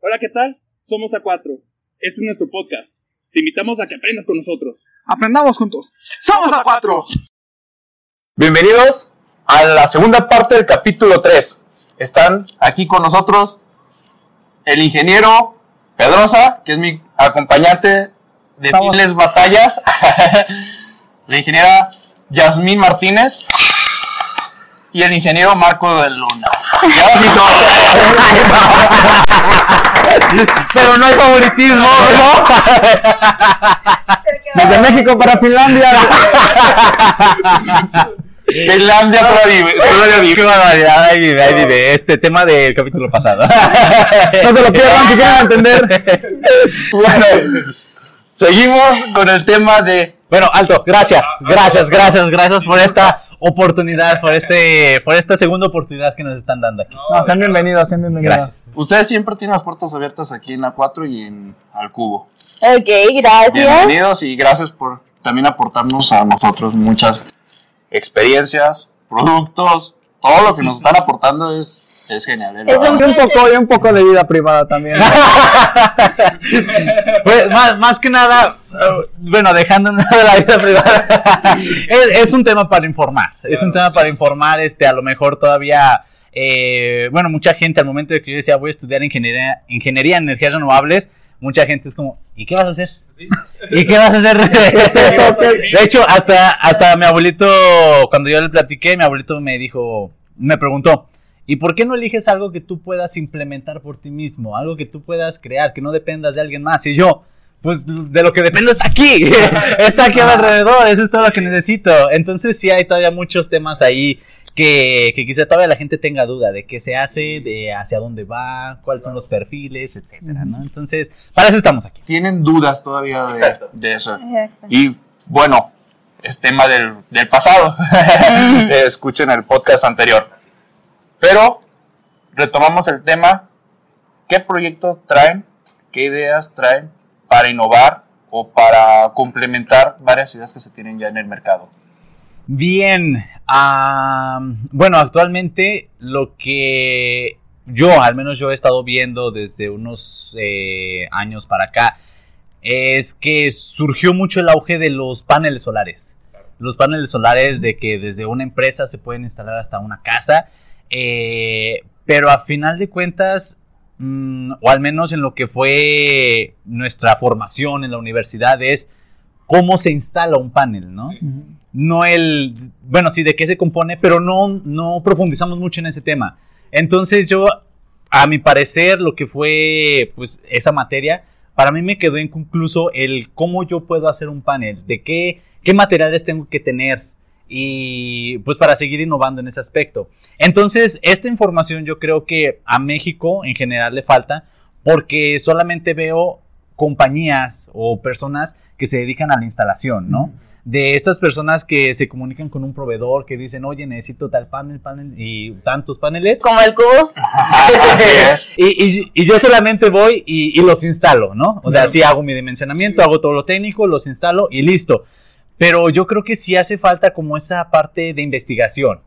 Hola, ¿qué tal? Somos A4. Este es nuestro podcast. Te invitamos a que aprendas con nosotros. Aprendamos juntos. ¡Somos a cuatro! Bienvenidos a la segunda parte del capítulo 3. Están aquí con nosotros el ingeniero Pedrosa, que es mi acompañante de Estamos- miles batallas, la ingeniera Yasmín Martínez y el ingeniero Marco de Luna. Pero no hay favoritismo, ¿no? Desde México para Finlandia. Finlandia todavía vive- todavía vive. Qué barbaridad, ahí vive, ahí vive. Este tema del capítulo pasado. No se lo pierdan si quieren entender. Bueno, seguimos con el tema de Bueno, alto, gracias, gracias, gracias, gracias por esta oportunidad, por este, por esta segunda oportunidad que nos están dando aquí. No, sean bienvenidos, sean bienvenidos. Gracias. Ustedes siempre tienen las puertas abiertas aquí en A4 y en Al Cubo. Ok, gracias. Bienvenidos y gracias por también aportarnos a nosotros muchas experiencias, productos, todo lo que nos están aportando es, es genial. ¿eh? La Es un- verdad. Y un poco, y un poco de vida privada también. Pues, más, más que nada, eh, bueno, dejando de la vida privada, es, es un tema para informar, es un tema para informar, este, a lo mejor todavía, eh, bueno, mucha gente al momento de que yo decía voy a estudiar ingeniería, ingeniería en energías renovables, mucha gente es como, ¿y qué vas a hacer? ¿Y qué vas a hacer? De hecho, hasta, hasta mi abuelito, cuando yo le platiqué, mi abuelito me dijo, me preguntó, ¿y por qué no eliges algo que tú puedas implementar por ti mismo? Algo que tú puedas crear, que no dependas de alguien más. Y yo, pues de lo que dependo está aquí, está aquí alrededor, eso es todo lo que necesito. Entonces sí hay todavía muchos temas ahí que, que quizá todavía la gente tenga duda de qué se hace, de hacia dónde va, cuáles son los perfiles, etcétera, ¿no? Entonces, para eso estamos aquí. Tienen dudas todavía de, Exacto. de eso. Exacto. Y bueno, es tema del, del pasado. Escuchen el podcast anterior. Pero retomamos el tema. ¿Qué proyectos traen? ¿Qué ideas traen para innovar o para complementar varias ideas que se tienen ya en el mercado? Bien, bueno, actualmente lo que yo, al menos yo he estado viendo desde unos eh, años para acá, es que surgió mucho el auge de los paneles solares. Los paneles solares de que desde una empresa se pueden instalar hasta una casa, eh, pero a final de cuentas, mm, o al menos en lo que fue nuestra formación en la universidad, es cómo se instala un panel, ¿no? no el, bueno, sí, de qué se compone, pero no, no profundizamos mucho en ese tema. Entonces yo, a mi parecer, lo que fue, pues, esa materia, para mí me quedó inconcluso el cómo yo puedo hacer un panel, de qué, qué materiales tengo que tener y pues para seguir innovando en ese aspecto. Entonces, esta información yo creo que a México en general le falta porque solamente veo compañías o personas que se dedican a la instalación, ¿no? de estas personas que se comunican con un proveedor que dicen, oye, necesito tal panel, panel y tantos paneles. Como el cubo. Así es. Y, y- y yo solamente voy y, y los instalo, ¿no? O sea, sí hago mi dimensionamiento, hago todo lo técnico, los instalo y listo. Pero yo creo que sí hace falta como esa parte de investigación,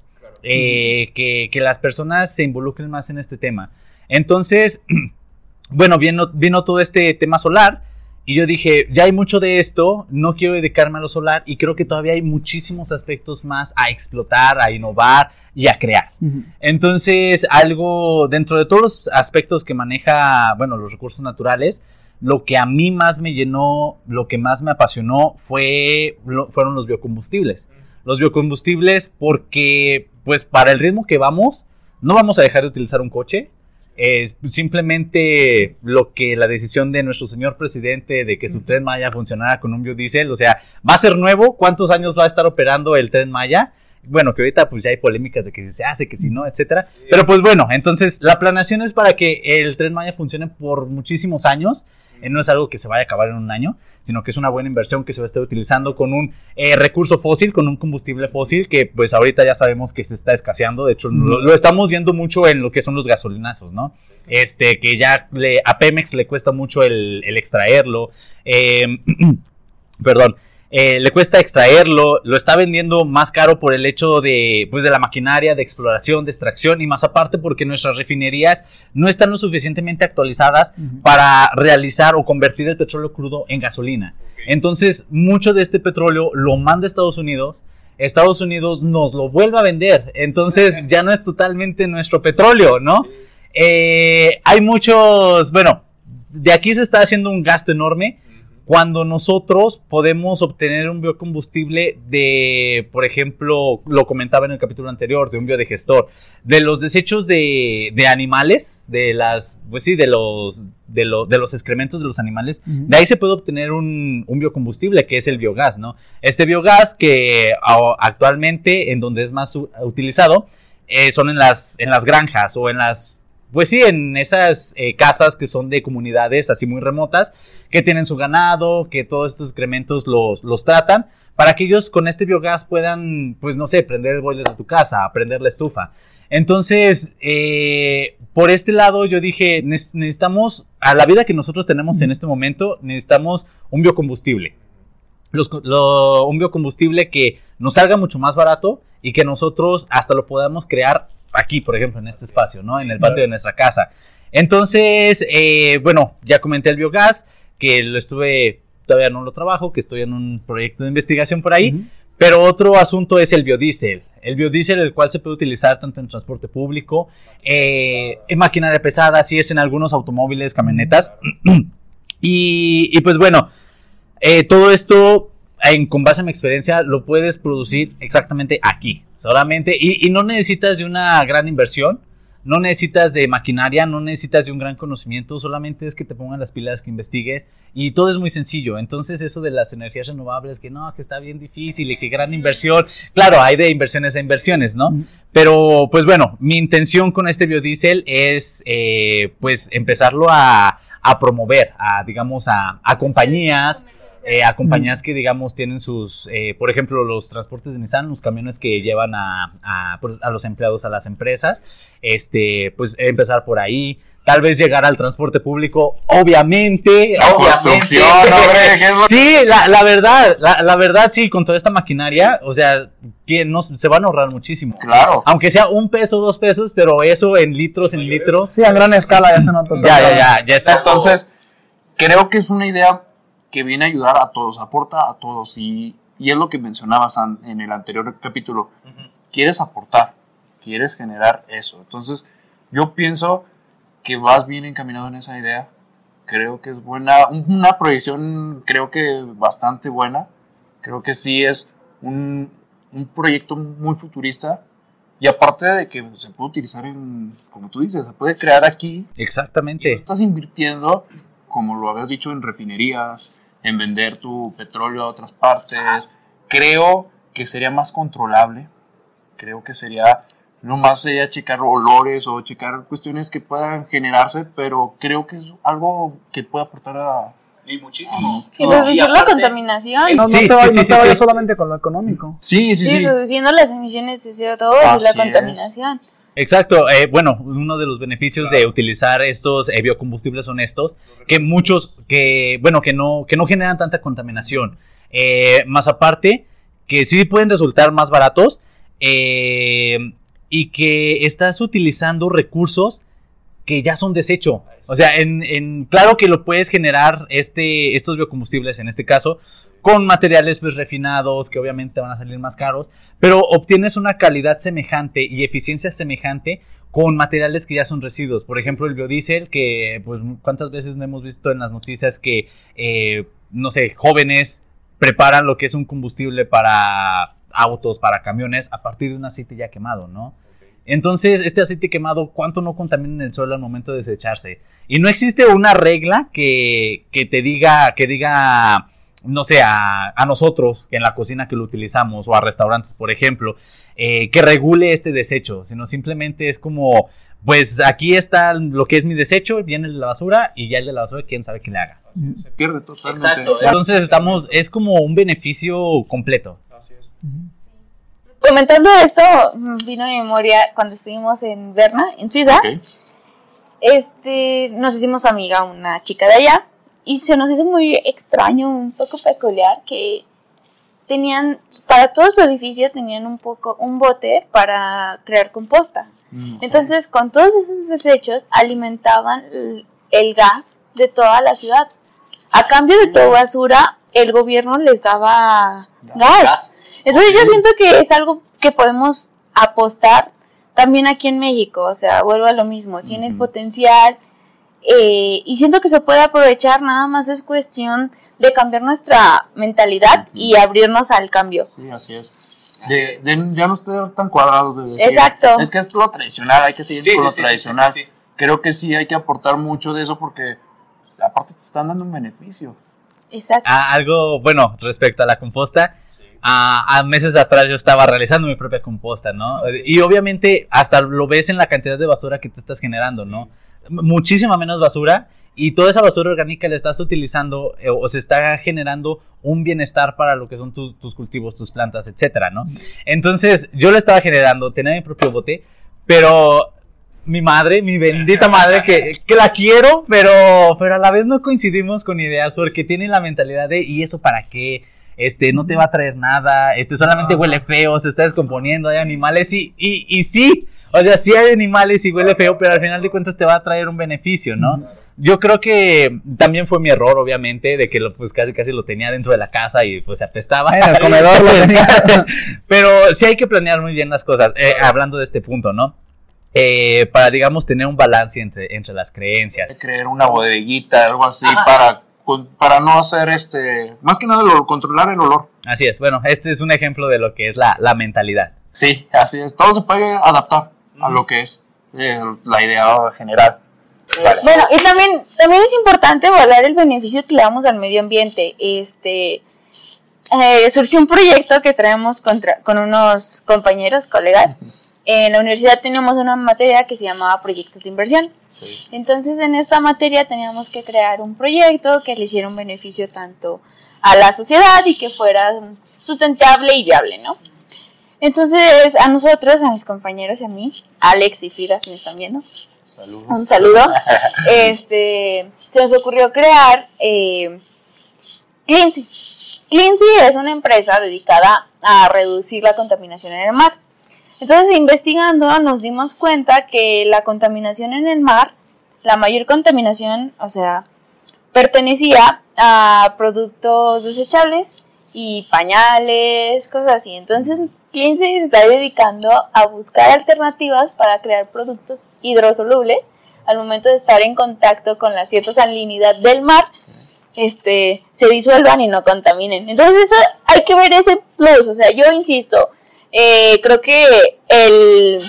eh, que, que las personas se involucren más en este tema. Entonces, bueno, vino, vino todo este tema solar y yo dije, ya hay mucho de esto, no quiero dedicarme a lo solar y creo que todavía hay muchísimos aspectos más a explotar, a innovar y a crear. Entonces, algo dentro de todos los aspectos que maneja, bueno, los recursos naturales, lo que a mí más me llenó, lo que más me apasionó fue, fueron los biocombustibles. Los biocombustibles porque, pues, para el ritmo que vamos, no vamos a dejar de utilizar un coche. Es simplemente lo que la decisión de nuestro señor presidente de que su tren Maya funcionara con un biodiesel, o sea, va a ser nuevo. ¿Cuántos años va a estar operando el tren Maya? Bueno, que ahorita pues ya hay polémicas de que si se hace, que si no, etcétera. Pero pues bueno, entonces la planeación es para que el tren Maya funcione por muchísimos años. Eh, no es algo que se vaya a acabar en un año, sino que es una buena inversión que se va a estar utilizando con un eh, recurso fósil, con un combustible fósil que pues ahorita ya sabemos que se está escaseando. De hecho, lo, lo estamos viendo mucho en lo que son los gasolinazos, ¿no? Este, que ya le, a Pemex le cuesta mucho el, el extraerlo. Eh, perdón. Eh, le cuesta extraerlo, lo está vendiendo más caro por el hecho de, pues, de la maquinaria, de exploración, de extracción y más aparte porque nuestras refinerías no están lo suficientemente actualizadas para realizar o convertir el petróleo crudo en gasolina. Entonces, mucho de este petróleo lo manda a Estados Unidos. Estados Unidos nos lo vuelve a vender. Entonces, ya no es totalmente nuestro petróleo, ¿no? Eh, hay muchos, bueno, de aquí se está haciendo un gasto enorme cuando nosotros podemos obtener un biocombustible de, por ejemplo, lo comentaba en el capítulo anterior, de un biodigestor, de los desechos de, de animales, de las, pues sí, de los, de, lo- de los excrementos de los animales, de ahí se puede obtener un, un biocombustible que es el biogás, ¿no? Este biogás que actualmente en donde es más utilizado eh, son en las, en las granjas o en las pues sí, en esas eh, casas que son de comunidades así muy remotas, que tienen su ganado, que todos estos excrementos los, los tratan, para que ellos con este biogás puedan, pues no sé, prender el boiler de tu casa, prender la estufa. Entonces, eh, por este lado yo dije, "Nec- necesitamos, a la vida que nosotros tenemos en este momento, necesitamos un biocombustible. Un biocombustible que nos salga mucho más barato y que nosotros hasta lo podamos crear aquí, por ejemplo, en este espacio, ¿no? En el patio de nuestra casa. Entonces, eh, bueno, ya comenté el biogás, que lo estuve, todavía no lo trabajo, que estoy en un proyecto de investigación por ahí, pero otro asunto es el biodiesel. El biodiesel, el cual se puede utilizar tanto en transporte público, eh, en maquinaria pesada, así es en algunos automóviles, camionetas. y, y pues bueno, eh, todo esto, en, con base a mi experiencia, lo puedes producir exactamente aquí, solamente. Y, y no necesitas de una gran inversión, no necesitas de maquinaria, no necesitas de un gran conocimiento, solamente es que te pongan las pilas, que investigues y todo es muy sencillo. Entonces eso de las energías renovables, que no, que está bien difícil y que gran inversión, claro, hay de inversiones a inversiones, ¿no? Pero pues bueno, mi intención con este biodiesel es eh, pues empezarlo a, a promover, a digamos a, a compañías, eh, a compañías que digamos tienen sus, eh, por ejemplo, los transportes de Nissan, los camiones que llevan a, a, pues, a los empleados a las empresas, este, pues empezar por ahí, tal vez llegar al transporte público, obviamente, La obviamente. construcción, hombre, ¿qué es lo- Sí, la, la verdad, la, la verdad sí, con toda esta maquinaria, o sea, que no, se van a ahorrar muchísimo. Claro. Aunque sea un peso, dos pesos, pero eso en litros, en litros. Sí, a gran escala ya se nota. Ya, ya, ya, ya está. Entonces, creo que es una idea que viene a ayudar a todos, aporta a todos. Y, y es lo que mencionabas an- en el anterior capítulo. Quieres aportar, quieres generar eso. Entonces, yo pienso que vas bien encaminado en esa idea. Creo que es buena, un- una proyección creo que bastante buena. Creo que sí es un, un proyecto muy futurista. Y aparte de que se puede utilizar en, como tú dices, se puede crear aquí y Exactamente. estás invirtiendo, como lo habías dicho, en refinerías, en vender tu petróleo a otras partes. Creo que sería más controlable. Creo que sería, no más sería checar olores o checar cuestiones que puedan generarse, pero creo que es algo que puede aportar a... Y muchísimo. Y No, reducir la contaminación. No, no Sí, te vayas sí, no sí, te sí, vayas sí. solamente con lo económico. Sí, Sí, reduciendo las emisiones de CO2 y la es. Exacto. eh, bueno, uno de los beneficios de utilizar estos eh, biocombustibles son estos, que muchos, que, bueno, que no, que no generan tanta contaminación. Eh, más aparte, que sí pueden resultar más baratos eh, y que estás utilizando recursos que ya son desecho. O sea, en, en- claro que lo puedes generar este, estos biocombustibles, en este caso, con materiales pues refinados, que obviamente van a salir más caros, pero obtienes una calidad semejante y eficiencia semejante con materiales que ya son residuos. Por ejemplo, el biodiesel, que pues cuántas veces no hemos visto en las noticias que, eh, no sé, jóvenes preparan lo que es un combustible para autos, para camiones, a partir de un aceite ya quemado, ¿no? Entonces, este aceite quemado, ¿cuánto no contamina en el suelo al momento de desecharse? Y no existe una regla que, que te diga, que diga, no sé, a, a nosotros en la cocina que lo utilizamos o a restaurantes, por ejemplo, eh, que regule este desecho, sino simplemente es como, pues aquí está lo que es mi desecho, viene el de la basura y ya el de la basura, quién sabe qué le haga. Se pierde totalmente. Exacto. Entonces estamos, es como un beneficio completo. Así es. Comentando esto, vino a mi memoria cuando estuvimos en Berna, en Suiza. Este, nos hicimos amiga una chica de allá y se nos hizo muy extraño, un poco peculiar que tenían, para todo su edificio tenían un poco, un bote para crear composta. Mm, Entonces, con todos esos desechos alimentaban el, el gas de toda la ciudad. A cambio de toda basura, el gobierno les daba gas. gas. Entonces, yo siento que es algo que podemos apostar también aquí en México. O sea, vuelvo a lo mismo. Tiene el potencial eh, y siento que se puede aprovechar. Nada más es cuestión de cambiar nuestra mentalidad y abrirnos al cambio. Sí, así es. De, de ya no estar tan cuadrados de decir. Exacto. Es que es lo tradicional, hay que seguir Sí, con sí, lo sí, sí, tradicional. sí, sí. Creo que sí hay que aportar mucho de eso porque aparte te están dando un beneficio. Exacto. Ah, algo, bueno, respecto a la composta, a, a meses atrás yo estaba realizando mi propia composta, ¿no? Y obviamente hasta lo ves en la cantidad de basura que tú estás generando, ¿no? Muchísima menos basura y toda esa basura orgánica la estás utilizando eh, o se está generando un bienestar para lo que son tus- tus cultivos, tus plantas, etcétera, ¿no? Entonces yo lo estaba generando, tenía mi propio bote, pero mi madre, mi bendita madre, que, que la quiero, pero, pero a la vez no coincidimos con ideas porque tiene la mentalidad de, ¿y eso para qué? Este, no te va a traer nada, este, solamente huele feo, se está descomponiendo, hay animales y, y, y sí, o sea, sí hay animales y huele feo, pero al final de cuentas te va a traer un beneficio, ¿no? Yo creo que también fue mi error, obviamente, de que lo, pues casi casi lo tenía dentro de la casa y pues se apestaba. En el comedor lo tenía. Pero sí hay que planear muy bien las cosas, eh, hablando de este punto, ¿no? Eh, para, digamos, tener un balance entre, entre las creencias. creer una bodeguita, algo así, para, con- para no hacer este, más que nada lo- controlar el olor. Así es, bueno, este es un ejemplo de lo que es la, la mentalidad. Sí, así es. Todo se puede adaptar a lo que es eh, la idea general. Vale. Bueno, y también, también es importante valorar el beneficio que le damos al medio ambiente. Este eh, surgió un proyecto que traemos contra- con unos compañeros, colegas. En la universidad teníamos una materia que se llamaba proyectos de inversión. Sí. Entonces, en esta materia teníamos que crear un proyecto que le hiciera un beneficio tanto a la sociedad y que fuera sustentable y viable, ¿no? Entonces, a nosotros, a mis compañeros y a mí, Alex y Frida, si me están viendo, Saludos. un saludo. este, se nos ocurrió crear eh, Cleansy. Cleansy es una empresa dedicada a reducir la contaminación en el mar. Entonces, investigando, nos dimos cuenta que la contaminación en el mar, la mayor contaminación, o sea, pertenecía a productos desechables y pañales, cosas así. Entonces, Cleansy se está dedicando a buscar alternativas para crear productos hidrosolubles al momento de estar en contacto con la cierta salinidad del mar, este, se disuelvan y no contaminen. Entonces, eso, hay que ver ese plus. O sea, yo insisto, eh, creo que el,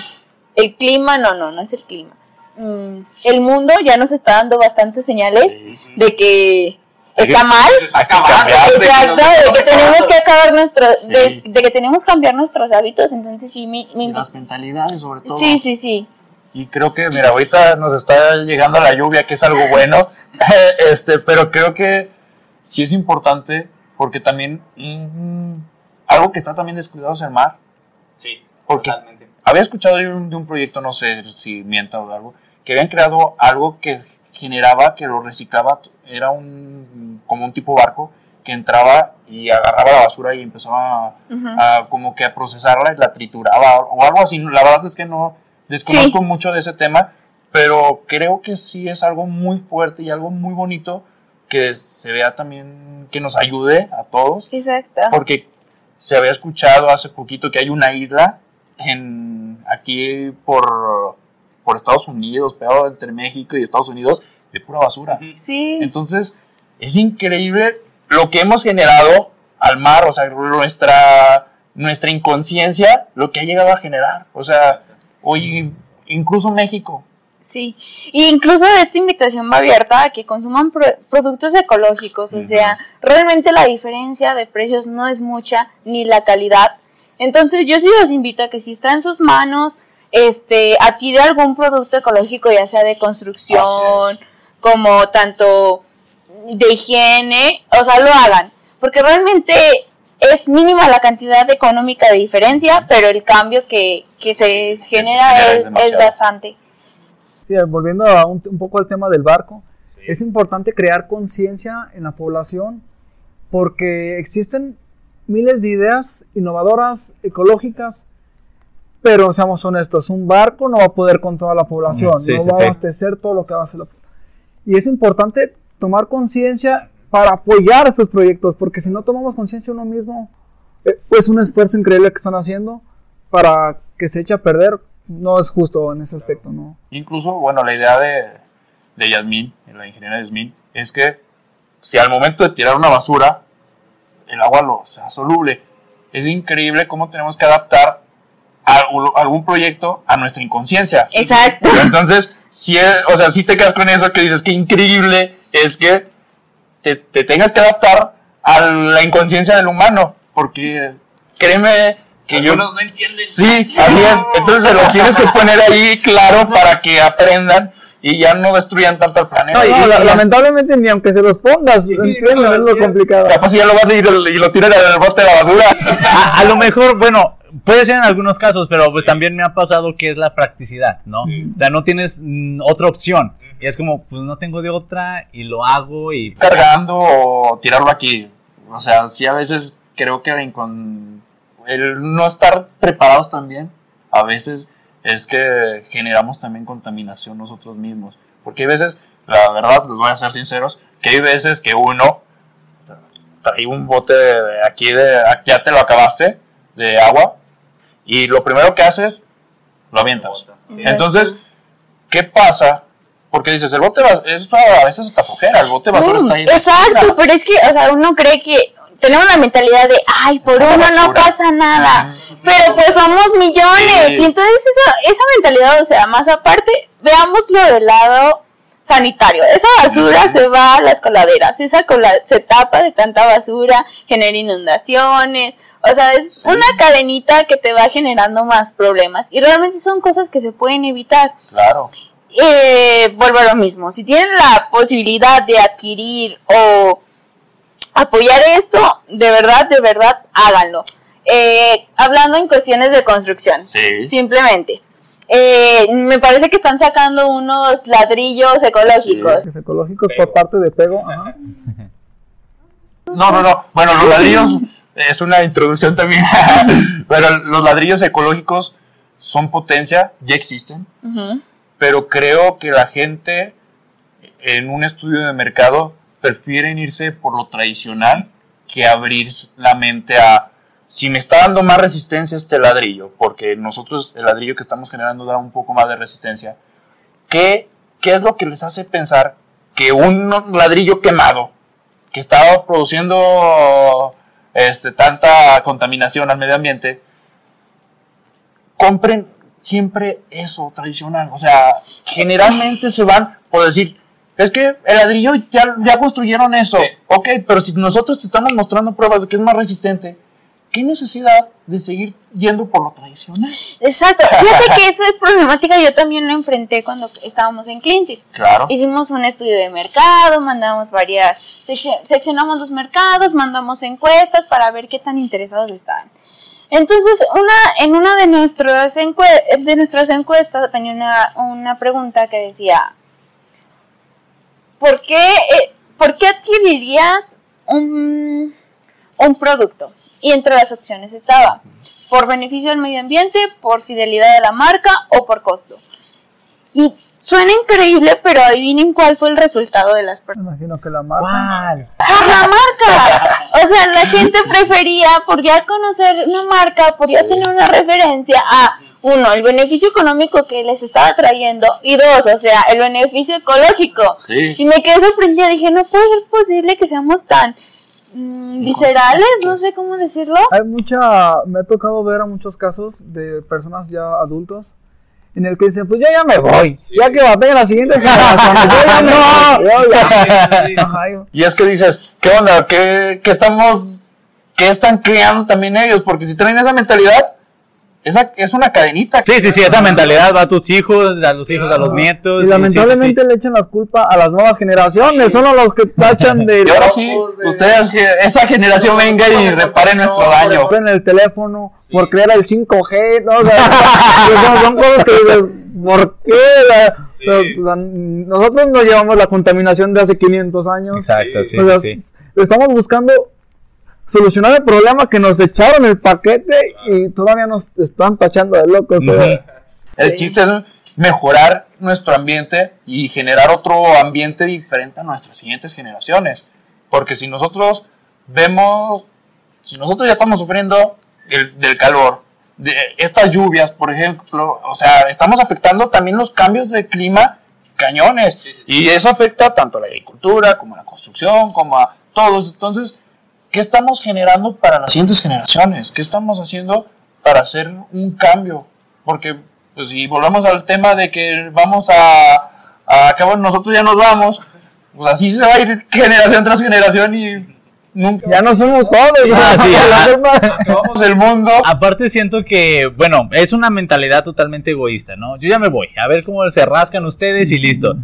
el clima, no, no, no es el clima. Mm, el mundo ya nos está dando bastantes señales de que está mal. Que cambiar. Exacto, de que tenemos que acabar nuestro, Sí. de, de que tenemos que cambiar nuestros hábitos, entonces sí, mi, mi- Y las mentalidades sobre todo. sí, sí, sí, Y creo que, mira, ahorita nos está llegando la lluvia, que es algo bueno. este, pero creo que sí es importante porque también mm, algo que está también descuidado es el mar. Porque totalmente. había escuchado de un, de un proyecto, no sé si mienta o algo, que habían creado algo que generaba, que lo reciclaba, era un como un tipo barco que entraba y agarraba la basura y empezaba a, como que a procesarla y la trituraba o algo así. La verdad es que no desconozco Sí. mucho de ese tema, pero creo que sí es algo muy fuerte y algo muy bonito que se vea también, que nos ayude a todos exacto. porque se había escuchado hace poquito que hay una isla en aquí por, por Estados Unidos, pegado entre México y Estados Unidos, de pura basura. Sí, Entonces, es increíble lo que hemos generado al mar, o sea, nuestra, nuestra inconsciencia, lo que ha llegado a generar. O sea, hoy, incluso México. sí. Y incluso esta invitación va abierta a que consuman pro- productos ecológicos, o sea, realmente la diferencia de precios no es mucha, ni la calidad. Entonces yo sí los invito a que si está en sus manos, este, adquirir algún producto ecológico, ya sea de construcción, como tanto de higiene, o sea, lo hagan. Porque realmente es mínima la cantidad económica de diferencia, pero el cambio que, que se genera es es, es demasiado. bastante. Sí, volviendo a un, un poco al tema del barco, es importante crear conciencia en la población porque existen miles de ideas innovadoras, ecológicas, pero seamos honestos, un barco no va a poder con toda la población, Sí, no sí, va sí. a abastecer todo lo que va a hacer la Y es importante tomar conciencia para apoyar estos proyectos, porque si no tomamos conciencia uno mismo, eh, es un esfuerzo increíble que están haciendo para que se eche a perder, no es justo en ese aspecto, ¿no? Incluso, bueno, la idea de, de Yasmín, la ingeniera Yasmín, es que si al momento de tirar una basura, el agua lo sea soluble, es increíble cómo tenemos que adaptar algún, algún proyecto a nuestra inconsciencia. Exacto. Entonces, si es- o sea, si te quedas con eso que dices que increíble es que te, te tengas que adaptar a la inconsciencia del humano, porque créeme que yo Algunos no entienden. Sí, así es. Entonces se lo tienes que poner ahí claro para que aprendan y ya no destruyan tanto el planeta. No, Y- la- y- lamentablemente ni aunque se los pongas, entienden, no, es lo es. complicado. Capaz si ya lo van a ir y lo tiran en el bote de la basura. A, a lo mejor, bueno, puede ser en algunos casos, pero pues también me ha pasado que es la practicidad, ¿no? O sea, no tienes mm, otra opción. Y es como, pues no tengo de otra y lo hago y... Cargando o tirarlo aquí. O sea, sí a veces creo que con el no estar preparados también, a veces es que generamos también contaminación nosotros mismos. Porque hay veces, la verdad, les voy a ser sinceros, que hay veces que uno trae un bote de aquí de ya te lo acabaste de agua y lo primero que haces lo avientas. Entonces, ¿qué pasa? Porque dices, el bote va- es a veces hasta flojera, el bote basura Mm, está ahí. exacto, pero es que, o sea, uno cree que tenemos la mentalidad de, ay, por uno no pasa nada, pero pues somos millones, Sí. y entonces esa, esa mentalidad, o sea, más aparte, veámoslo del lado sanitario, esa basura se va a las coladeras, esa cola se tapa de tanta basura, genera inundaciones, o sea, es una cadenita que te va generando más problemas, y realmente son cosas que se pueden evitar. Claro. eh, vuelvo a lo mismo. Si tienen la posibilidad de adquirir o apoyar esto, de verdad, de verdad, háganlo. Eh, hablando en cuestiones de construcción, Sí. simplemente. Eh, me parece que están sacando unos ladrillos ecológicos. Es ecológicos por parte de Pego. ajá. No, no, no. Bueno, los ladrillos es una introducción también. Pero los ladrillos ecológicos son potencia, ya existen. Pero creo que la gente en un estudio de mercado prefieren irse por lo tradicional que abrir la mente a si me está dando más resistencia este ladrillo, porque nosotros el ladrillo que estamos generando da un poco más de resistencia. ¿Qué, qué es lo que les hace pensar que un ladrillo quemado que estaba produciendo este, tanta contaminación al medio ambiente, compren siempre eso tradicional. O sea, generalmente se van por decir, es que el ladrillo ya, ya construyeron eso. Sí. Ok, pero si nosotros te estamos mostrando pruebas de que es más resistente, ¿qué necesidad de seguir yendo por lo tradicional? Exacto. Fíjate que esa problemática yo también la enfrenté cuando estábamos en Cleansy. Claro. Hicimos un estudio de mercado, mandamos varias, seccio- seccionamos los mercados, mandamos encuestas para ver qué tan interesados estaban. Entonces, una, en una de, nuestras encue- de nuestras encuestas tenía una, una pregunta que decía, ¿por qué, eh, ¿por qué adquirirías un, un producto? Y entre las opciones estaba, por beneficio al medio ambiente, por fidelidad de la marca o por costo. Y suena increíble, pero adivinen cuál fue el resultado de las Me personas. imagino que la marca. ¿Cuál? Por la marca. O sea, la gente prefería, por ya conocer una marca, por ya tener una referencia a, uno, el beneficio económico que les estaba trayendo, y dos, o sea, el beneficio ecológico. Sí. Y me quedé sorprendida, dije, no puede ser posible que seamos tan mm, viscerales, no sé cómo decirlo. Hay mucha, me ha tocado ver a muchos casos de personas ya adultos en el que dicen, pues ya ya me voy, ya que va a la siguiente generación, yo ya me voy, yo yo- Y es que dices, ¿qué onda? ¿Qué, qué estamos, qué están creando también ellos? Porque si traen esa mentalidad, esa es una cadenita. Sí, sí, sí, esa mentalidad va a tus hijos, a los hijos, a los nietos. Y sí, lamentablemente le echan las culpas a las nuevas generaciones, son a los que tachan de Y ahora sí, ustedes, esa generación venga y repare nuestro daño. en el teléfono, por crear el 5G, ¿no? O sea, son, son cosas que dices, ¿por qué? Sea, nosotros no llevamos la contaminación de hace 500 años. Exacto, sí, O sea, sí. Estamos buscando solucionar el problema que nos echaron el paquete y todavía nos están tachando de locos. todavía. El Sí. chiste es mejorar nuestro ambiente y generar otro ambiente diferente a nuestras siguientes generaciones. Porque si nosotros vemos, si nosotros ya estamos sufriendo el- del calor, de estas lluvias, por ejemplo, o sea, estamos afectando también los cambios de clima cañones. Y eso afecta tanto a la agricultura como a la construcción, como a todos. Entonces, ¿qué estamos generando para las siguientes generaciones? ¿Qué estamos haciendo para hacer un cambio? Porque, pues, si volvemos al tema de que vamos a, a bueno, nosotros ya nos vamos, pues así se va a ir generación tras generación y nunca Ya nos fuimos todos. Ah, sí, acabamos el mundo. Aparte siento que, bueno, es una mentalidad totalmente egoísta, ¿no? Yo ya me voy, a ver cómo se rascan ustedes y listo.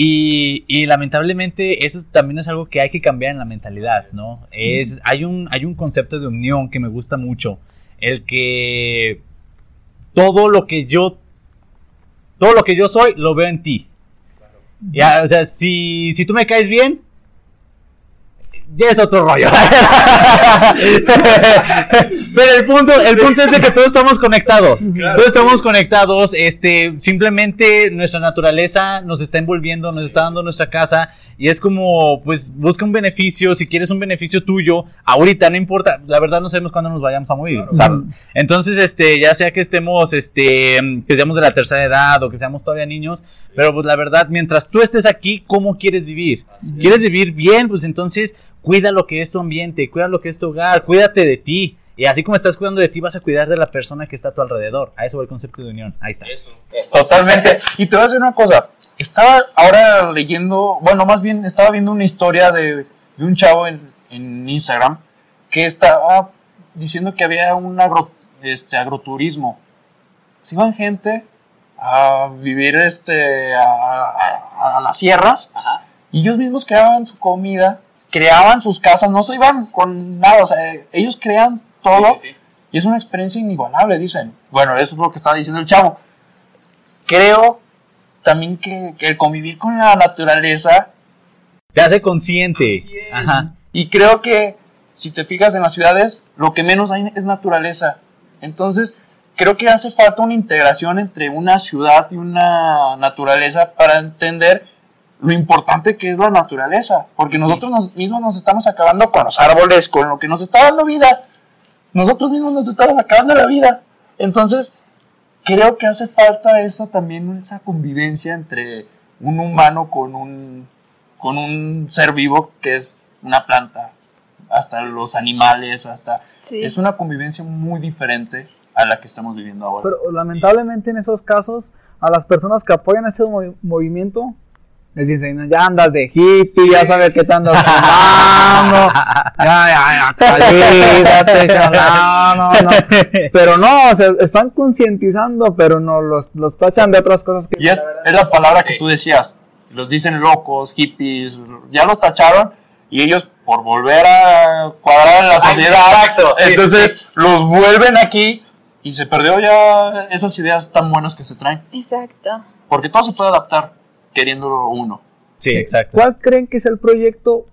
Y, y lamentablemente eso también es algo que hay que cambiar en la mentalidad, ¿no? Es, hay, un, hay un concepto de unión que me gusta mucho, el que todo lo que yo, todo lo que yo soy, lo veo en ti. Ya, o sea, si, si tú me caes bien, ya es otro rollo. Pero el punto, el punto es de que todos estamos conectados. todos estamos conectados. Este, simplemente nuestra naturaleza nos está envolviendo, nos está dando nuestra casa. Y es como, pues, busca un beneficio. Si quieres un beneficio tuyo, ahorita, no importa. La verdad no sabemos cuándo nos vayamos a morir. Entonces, este, ya sea que estemos, este, que seamos de la tercera edad o que seamos todavía niños, pero pues la verdad, mientras tú estés aquí, ¿cómo quieres vivir? ¿Quieres vivir bien? Pues entonces cuida lo que es tu ambiente, cuida lo que es tu hogar, cuídate de ti. Y así como estás cuidando de ti, vas a cuidar de la persona que está a tu alrededor. A eso va el concepto de unión. Ahí está. Totalmente. Y te voy a decir una cosa. Estaba ahora leyendo, bueno, más bien estaba viendo una historia de, de un chavo en, en Instagram que estaba diciendo que había un agro, este, agroturismo. Se iban gente a vivir este, a, a- a las sierras y ellos mismos creaban su comida, creaban sus casas, no se iban con nada, o sea, ellos crean todo y es una experiencia inigualable, dicen. Bueno, eso es lo que estaba diciendo el chavo creo también que, que el convivir con la naturaleza Te hace consciente. Ajá. y creo que si te fijas en las ciudades lo que menos hay es naturaleza entonces creo que hace falta una integración entre una ciudad y una naturaleza para entender lo importante que es la naturaleza porque nosotros nos- mismos nos estamos acabando con los árboles con lo que nos está dando vida. Nosotros mismos nos estamos acabando la vida. Entonces creo que hace falta esa también esa convivencia entre un humano con un con un ser vivo que es una planta hasta los animales hasta Sí. es una convivencia muy diferente a la que estamos viviendo ahora. Pero lamentablemente en esos casos, a las personas que apoyan este movi- movimiento, les dicen, ya andas de hippie, ya sabes que te andas fumando, ya, ya, ya, calvízate, ya, no, no, no. Pero no, o sea, están concientizando, pero no, los, los tachan de otras cosas que... y es, es la palabra que tú decías los dicen locos hippies ya los tacharon y ellos por volver a cuadrar en la sociedad exacto, sí, entonces los vuelven aquí y se perdió ya esas ideas tan buenas que se traen. Exacto. porque todo se puede adaptar queriéndolo uno Sí, exacto. ¿Cuál creen que es el proyecto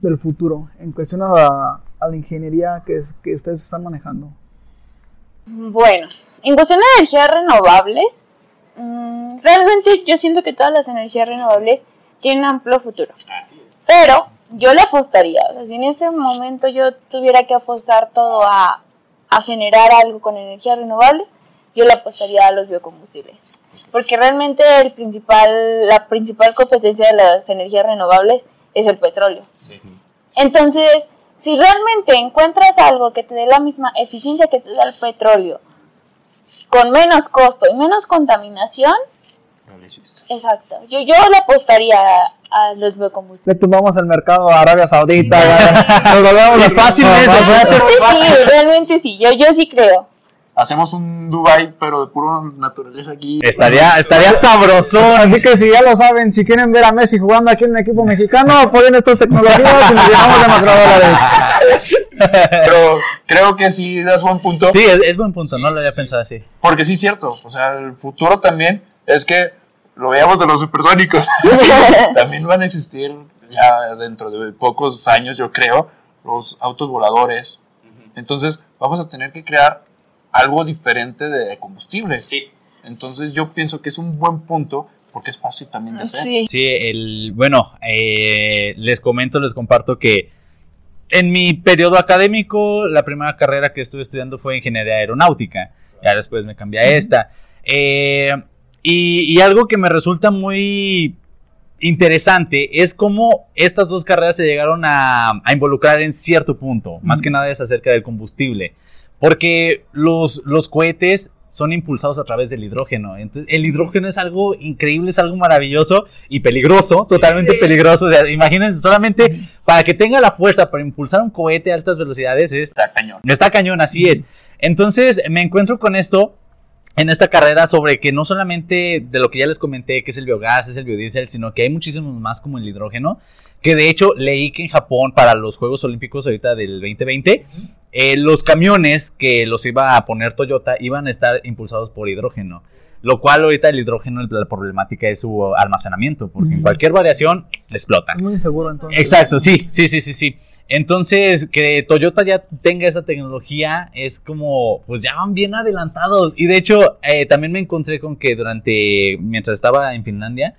del futuro en cuestión a la, a la ingeniería que, es, que ustedes están manejando? Bueno, en cuestión de energías renovables, mm, realmente yo siento que todas las energías renovables tienen amplio futuro. Pero yo le apostaría, o sea, si en ese momento yo tuviera que apostar todo a, a generar algo con energías renovables, yo le apostaría a los biocombustibles. Porque realmente el principal, la principal competencia de las energías renovables es el petróleo. Entonces, si realmente encuentras algo que te dé la misma eficiencia que te da el petróleo, con menos costo y menos contaminación, exacto. Yo, yo le apostaría a, a los biocombustibles. Le tumbamos el mercado a Arabia Saudita, ya, nos volvemos fácil eso. Sí, realmente sí, yo, yo sí creo. Hacemos un Dubai pero de pura naturaleza aquí Estaría, estaría sabrosón. Así que si ya lo saben, si quieren ver a Messi jugando aquí en un equipo mexicano, apoyen estas tecnologías y nos llenamos de macrodólares. pero creo que sí das buen punto Sí, es, es buen punto, no lo había pensado así. porque sí es cierto o sea el futuro también es que lo veamos de los supersónicos también van a existir ya dentro de pocos años yo creo los autos voladores. Entonces vamos a tener que crear algo diferente de combustible. Sí. Entonces yo pienso que es un buen punto porque es fácil también de hacer. Sí. Sí, el, bueno, eh, les comento, les comparto que en mi periodo académico, la primera carrera que estuve estudiando fue ingeniería aeronáutica. Ya después me cambié a esta. Eh, y, y algo que me resulta muy interesante es cómo estas dos carreras se llegaron a, a involucrar en cierto punto. Más que nada es acerca del combustible. Porque los, los cohetes son impulsados a través del hidrógeno. Entonces, el hidrógeno es algo increíble, es algo maravilloso y peligroso, totalmente sí. peligroso. O sea, imagínense, solamente para que tenga la fuerza para impulsar un cohete a altas velocidades es Está cañón. Está cañón, así es. Entonces me encuentro con esto en esta carrera sobre que no solamente de lo que ya les comenté, que es el biogás, es el biodiesel, sino que hay muchísimos más como el hidrógeno, que de hecho leí que en Japón para los Juegos Olímpicos ahorita del 2020, eh, los camiones que los iba a poner Toyota iban a estar impulsados por hidrógeno. Lo cual ahorita el hidrógeno, la problemática es su almacenamiento, porque en cualquier variación explota. Muy inseguro entonces. Exacto, sí, sí, sí, sí, sí. Entonces, que Toyota ya tenga esa tecnología es como, pues ya van bien adelantados. Y de hecho, eh, también me encontré con que durante, mientras estaba en Finlandia,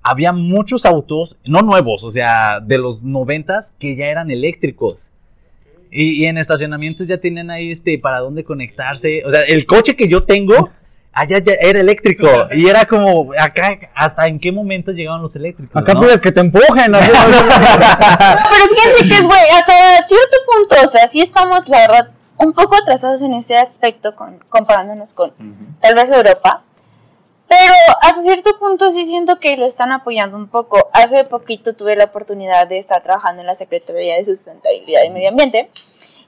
había muchos autos, no nuevos, o sea, de los noventas que ya eran eléctricos. Y, y en estacionamientos ya tienen ahí este para dónde conectarse. O sea, el coche que yo tengo allá ya era eléctrico. Y era como, acá, hasta en qué momento llegaban los eléctricos. Acá ¿no? pides que te empujen. así. Pero fíjense que es, güey, hasta cierto punto, o sea, sí estamos, la verdad, un poco atrasados en este aspecto con, comparándonos con tal vez Europa. Pero hasta cierto punto sí siento que lo están apoyando un poco. Hace poquito tuve la oportunidad de estar trabajando en la Secretaría de Sustentabilidad y Medio Ambiente.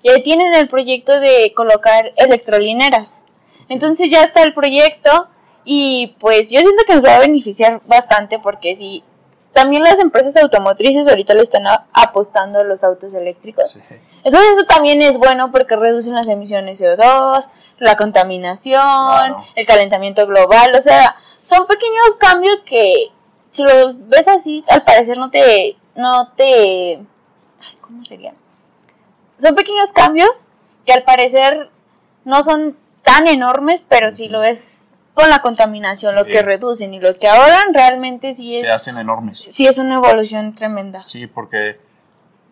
Y ahí tienen el proyecto de colocar electrolineras. Entonces ya está el proyecto y pues yo siento que nos va a beneficiar bastante porque si también las empresas automotrices ahorita le están apostando a los autos eléctricos. Sí. Entonces eso también es bueno porque reducen las emisiones CO2, la contaminación, el calentamiento global, o sea, son pequeños cambios que si lo ves así, al parecer no te no te ay, ¿cómo sería? Son pequeños cambios que al parecer no son tan enormes, pero si lo ves con la contaminación, lo Sí. que reducen y lo que ahorran realmente sí es Se hacen enormes. sí es una evolución tremenda. Sí, porque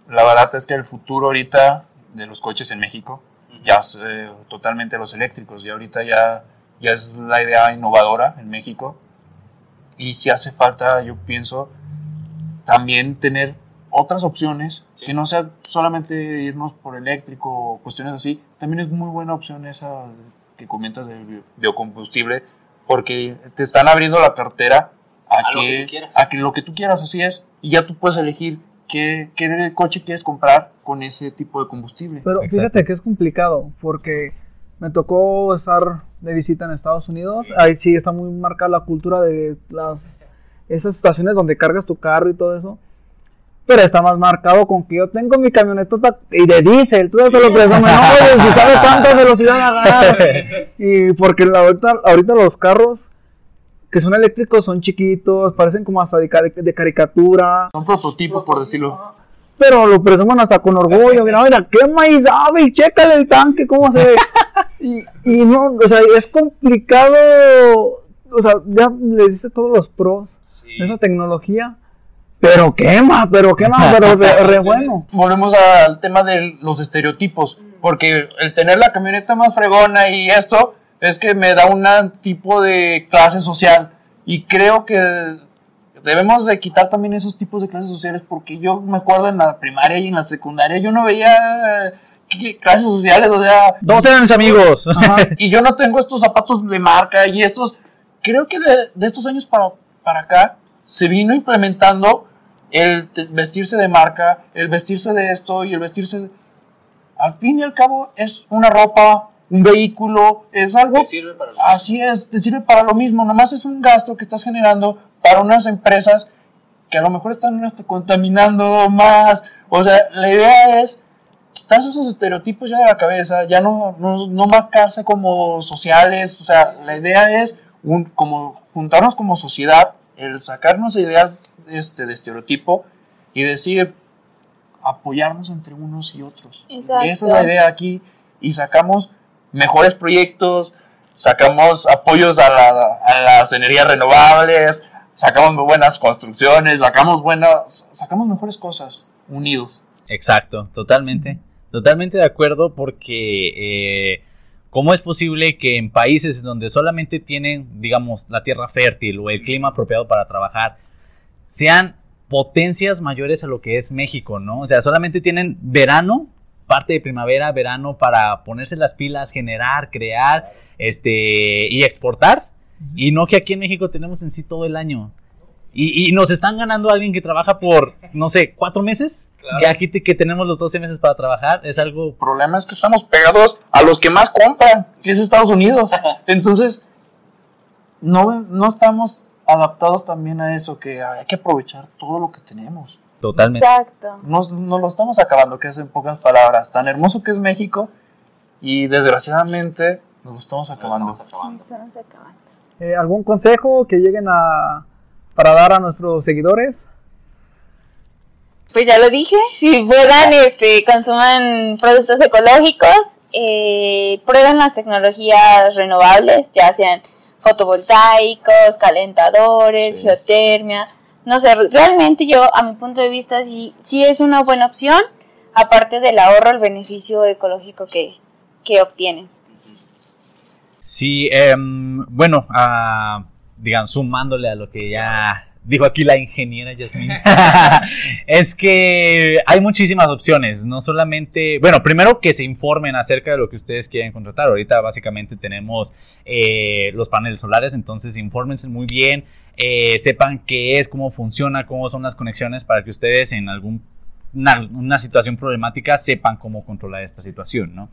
la verdad es que el futuro ahorita de los coches en México ya es eh, totalmente los eléctricos. Y ahorita ya, ya es la idea innovadora en México. Y si hace falta, yo pienso, también tener otras opciones, Sí. que no sea solamente irnos por eléctrico o cuestiones así. También es muy buena opción esa que comentas del bio- biocombustible, porque te están abriendo la cartera a, A lo que, que a que lo que tú quieras, así es, y ya tú puedes elegir qué, qué coche quieres comprar con ese tipo de combustible. Pero Exacto. fíjate que es complicado porque me tocó estar de visita en Estados Unidos. Ahí sí está muy marcada la cultura de las esas estaciones donde cargas tu carro y todo eso. Pero está más marcado con que yo tengo mi camioneta y de diésel, todo eso lo presume, no, güey, si sabe cuánta velocidad agarra. Y porque la- ahorita, ahorita los carros que son eléctricos son chiquitos, parecen como hasta de, cari- de caricatura. Son prototipos, por decirlo. Pero lo presuman hasta con orgullo. Mira, mira, qué maíz sabe y chécale el tanque, cómo se ve. y, y no, o sea, es complicado. O sea, ya les dice todos los pros de esa tecnología. Pero quema, pero quema, pero re, re bueno. Volvemos al tema de los estereotipos, porque el tener la camioneta más fregona y esto es que me da un tipo de clase social y creo que debemos de quitar también esos tipos de clases sociales porque yo me acuerdo en la primaria y en la secundaria yo no veía eh, qué clases sociales, o sea, Todos eran mis amigos. y yo no tengo estos zapatos de marca y estos, creo que de, de estos años para, para acá se vino implementando el vestirse de marca, el vestirse de esto y el vestirse de... Al fin y al cabo es una ropa, un vehículo, es algo... Te sirve para lo- Así es, te sirve para lo mismo, nomás es un gasto que estás generando para unas empresas que a lo mejor están hasta contaminando más. O sea, la idea es quitarse esos estereotipos ya de la cabeza, ya no, no, no marcarse como sociales, o sea, la idea es un, como juntarnos como sociedad, el sacarnos ideas este, de estereotipo y decir, apoyarnos entre unos y otros. Exacto. Esa es la idea aquí y sacamos mejores proyectos, sacamos apoyos a, la- a las energías renovables, sacamos buenas construcciones, sacamos buenas, sacamos mejores cosas unidos. Exacto, totalmente. Totalmente de acuerdo porque eh, ¿cómo es posible que en países donde solamente tienen, digamos, la tierra fértil o el clima apropiado para trabajar, sean potencias mayores a lo que es México, ¿no? O sea, solamente tienen verano, parte de primavera, verano para ponerse las pilas, generar, crear, este, y exportar. Y no que aquí en México tenemos en sí todo el año. Y, y nos están ganando a alguien que trabaja por, no sé, cuatro meses. Que aquí te- que tenemos los 12 meses para trabajar. Es algo El problema es que estamos pegados a los que más compran, que es Estados Unidos. Entonces, no, no estamos adaptados también a eso, que hay que aprovechar todo lo que tenemos. totalmente. Exacto. Nos, nos lo estamos acabando, que es en pocas palabras, tan hermoso que es México y desgraciadamente nos lo estamos acabando. Estamos acabando. Eh, ¿Algún consejo que lleguen a para dar a nuestros seguidores? Pues ya lo dije, si puedan, este, consuman productos ecológicos, eh, prueben las tecnologías renovables, ya sean fotovoltaicos, calentadores, geotermia, no sé, realmente yo, a mi punto de vista, sí, sí es una buena opción, aparte del ahorro, el beneficio ecológico que, que obtienen. Sí, em, bueno, ah, digan, sumándole a lo que ya dijo aquí la ingeniera Yasmin, es que hay muchísimas opciones, no solamente, bueno, primero que se informen acerca de lo que ustedes quieren contratar. Ahorita básicamente tenemos eh, los paneles solares, entonces infórmense muy bien, eh, sepan qué es, cómo funciona, cómo son las conexiones para que ustedes en algún una, una situación problemática sepan cómo controlar esta situación, ¿no?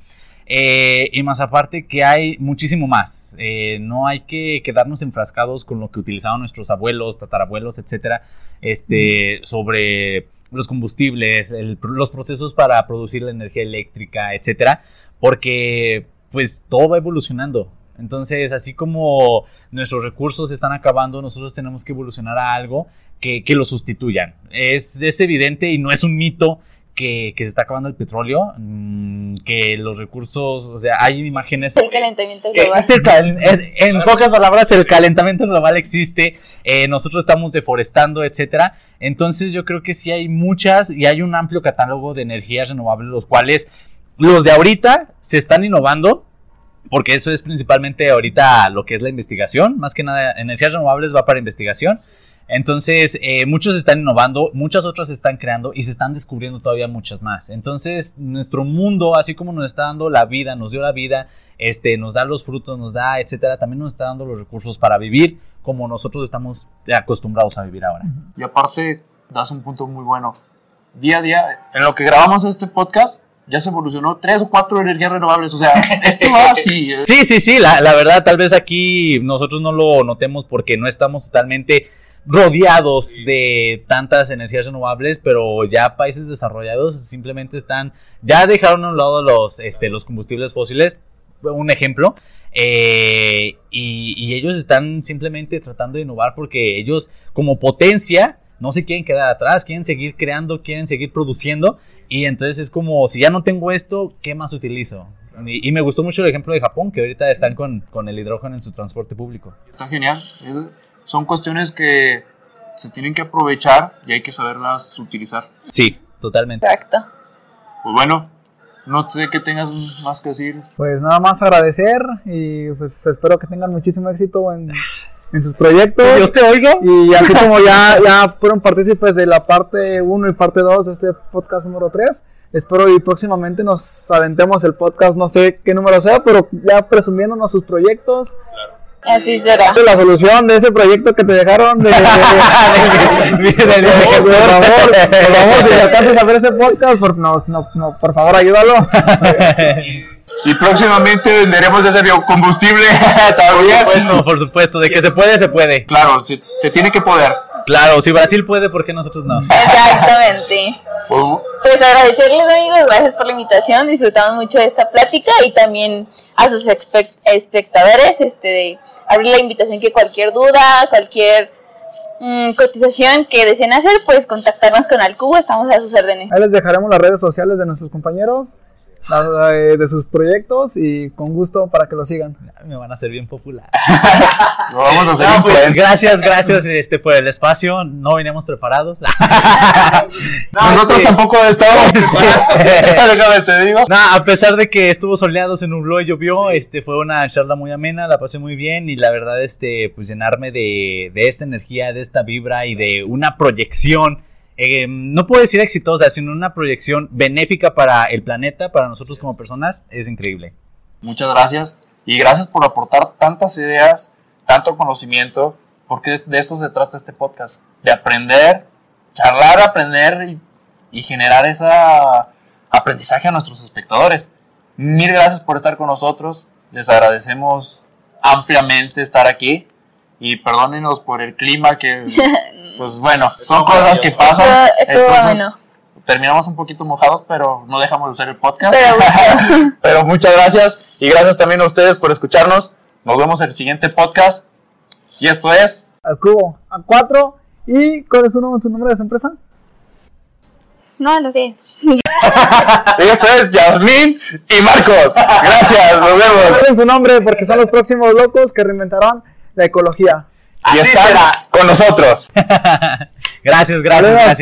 Eh, y más aparte que hay muchísimo más. Eh, no hay que quedarnos enfrascados con lo que utilizaban nuestros abuelos, tatarabuelos, etcétera, este, sobre los combustibles, los procesos para producir la energía eléctrica, etcétera, porque pues todo va evolucionando. Entonces, así como nuestros recursos están acabando, nosotros tenemos que evolucionar a algo que, que lo sustituyan. Es, es evidente y no es un mito que, que se está acabando el petróleo, mm, que los recursos, o sea, hay imágenes... El calentamiento global. Existe el cal- es- en pocas palabras, el calentamiento global existe, eh, nosotros estamos deforestando, etcétera. Entonces yo creo que sí hay muchas y hay un amplio catálogo de energías renovables, los cuales los de ahorita se están innovando, porque eso es principalmente ahorita lo que es la investigación, más que nada energías renovables va para investigación. Entonces, eh, muchos están innovando, muchas otras se están creando y se están descubriendo todavía muchas más. Entonces, nuestro mundo, así como nos está dando la vida, nos dio la vida, este, nos da los frutos, nos da, etcétera, también nos está dando los recursos para vivir como nosotros estamos acostumbrados a vivir ahora. Y aparte, das un punto muy bueno. Día a día, en lo que grabamos este podcast, ya se evolucionó tres o cuatro energías renovables. O sea, esto va así. Sí, sí, sí, la, la verdad, tal vez aquí nosotros no lo notemos porque no estamos totalmente rodeados de tantas energías renovables, pero ya países desarrollados simplemente están, ya dejaron a un lado los, este, los combustibles fósiles, un ejemplo, eh, y, y ellos están simplemente tratando de innovar porque ellos como potencia no se quieren quedar atrás, quieren seguir creando, quieren seguir produciendo, y entonces es como, si ya no tengo esto, ¿qué más utilizo? Y, y me gustó mucho el ejemplo de Japón, que ahorita están con, con el hidrógeno en su transporte público. Está genial. Es- son cuestiones que se tienen que aprovechar y hay que saberlas utilizar. Sí, totalmente. Exacto. Pues bueno, no sé qué tengas más que decir. Pues nada más agradecer y pues espero que tengan muchísimo éxito en, en sus proyectos. Dios te oiga. Y así como ya, ya fueron partícipes de la parte 1 y parte 2 de este podcast número 3, espero y próximamente nos aventemos el podcast, no sé qué número sea, pero ya presumiéndonos sus proyectos, Así será. la solución de ese proyecto que te dejaron de... de- de- por favor, por favor, si alcanzas a ver ese podcast, por, no, no, no, por favor, ayúdalo. Y próximamente venderemos ese biocombustible también. Por supuesto, por supuesto, de que se puede, se puede. Claro, se, se tiene que poder. Claro, si Brasil puede, ¿por qué nosotros no? Exactamente. Pues, Pues agradecerles amigos, gracias por la invitación, disfrutamos mucho de esta plática y también a sus espe- espectadores, este, de abrir la invitación que cualquier duda, cualquier mm, cotización que deseen hacer, pues contactarnos con Alcubo, estamos a sus órdenes. Ahí les dejaremos las redes sociales de nuestros compañeros, de sus proyectos y con gusto para que lo sigan. Me van a hacer bien popular. Lo vamos a hacer No, pues, gracias, gracias este, por el espacio. No veníamos preparados. Nosotros sí. tampoco estábamos Déjame te digo. No, a pesar de que estuvo soleado, se nubló y llovió, este fue una charla muy amena, la pasé muy bien y la verdad, este, pues llenarme de, de esta energía, de esta vibra y de una proyección, eh, no puedo decir exitosa, sino una proyección benéfica para el planeta, para nosotros como personas, es increíble. Muchas gracias. Y gracias por aportar tantas ideas, tanto conocimiento, porque de esto se trata este podcast. De aprender, charlar, aprender y, y generar ese aprendizaje a nuestros espectadores. Mil gracias por estar con nosotros. Les agradecemos ampliamente estar aquí. Y perdónenos por el clima que, pues bueno, son cosas que pasan. Estuvo, estuvo Entonces, bueno. terminamos un poquito mojados, pero no dejamos de hacer el podcast. Pero bueno. Pero muchas gracias y gracias también a ustedes por escucharnos. Nos vemos en el siguiente podcast. Y esto es Al cubo, a cuatro. ¿Y cuál es su, nom- su nombre de su empresa? No, lo sé. y esto es Yasmín y Marcos. Gracias, nos vemos. Dicen su nombre porque son los próximos locos que reinventarán la ecología. Y Así están será. con nosotros. Gracias, gracias, gracias.